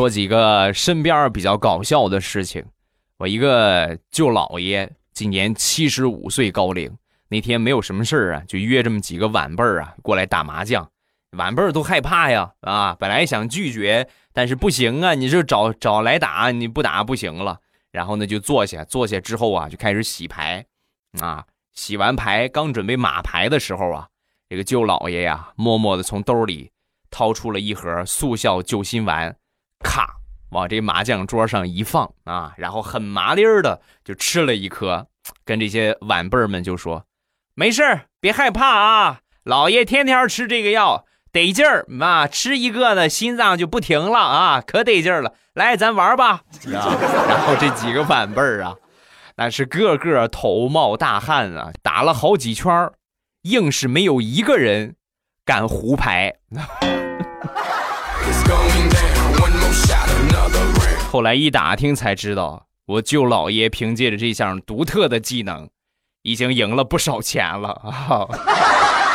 说几个身边比较搞笑的事情。我一个舅姥爷今年七十五岁高龄，那天没有什么事啊，就约这么几个晚辈儿啊过来打麻将。晚辈儿都害怕呀，啊，本来想拒绝，但是不行啊，你这找找来打，你不打不行了。然后呢就坐下，坐下之后啊就开始洗牌，啊，洗完牌刚准备码牌的时候啊，这个舅姥爷呀默默的从兜里掏出了一盒速效救心丸，咔。往这麻将桌上一放啊，然后很麻利儿的就吃了一颗，跟这些晚辈们就说：“没事儿，别害怕啊，老爷天天吃这个药得劲儿啊，吃一个呢心脏就不停了啊，可得劲儿了。来，咱玩吧。”啊然后这几个晚辈儿啊，那是个个头冒大汗啊，打了好几圈硬是没有一个人敢胡牌。后来一打听才知道，我舅姥爷凭借着这项独特的技能，已经赢了不少钱了啊！